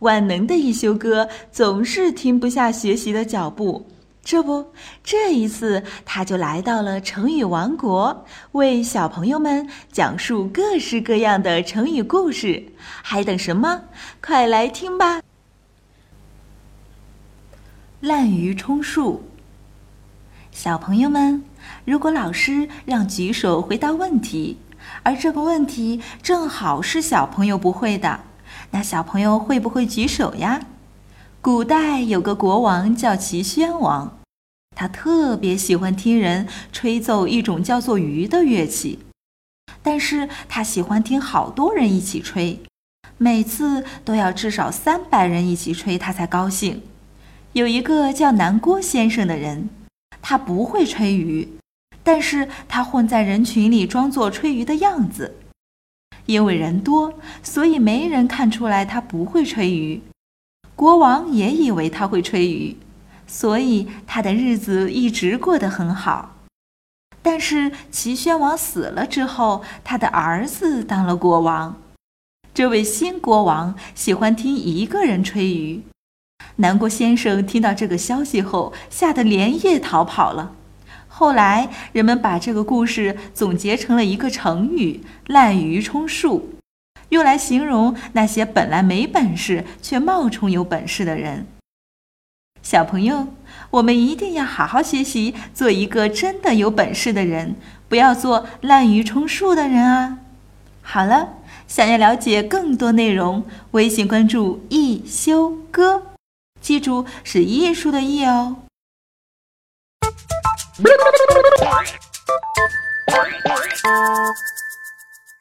万能的一休哥总是停不下学习的脚步。这不，这一次他就来到了成语王国，为小朋友们讲述各式各样的成语故事。还等什么？快来听吧！滥竽充数。小朋友们，如果老师让举手回答问题，而这个问题正好是小朋友不会的，那小朋友会不会举手呀？古代有个国王叫齐宣王，他特别喜欢听人吹奏一种叫做竽的乐器，但是他喜欢听好多人一起吹，每次都要至少三百人一起吹，他才高兴。有一个叫南郭先生的人，他不会吹竽，但是他混在人群里装作吹竽的样子，因为人多，所以没人看出来他不会吹竽。国王也以为他会吹竽，所以他的日子一直过得很好。但是齐宣王死了之后，他的儿子当了国王。这位新国王喜欢听一个人吹竽。南郭先生听到这个消息后，吓得连夜逃跑了。后来人们把这个故事总结成了一个成语“滥竽充数”。用来形容那些本来没本事却冒充有本事的人。小朋友，我们一定要好好学习，做一个真的有本事的人，不要做滥竽充数的人啊！好了，想要了解更多内容，微信关注一休哥，记住是艺术的艺哦。¡Bum,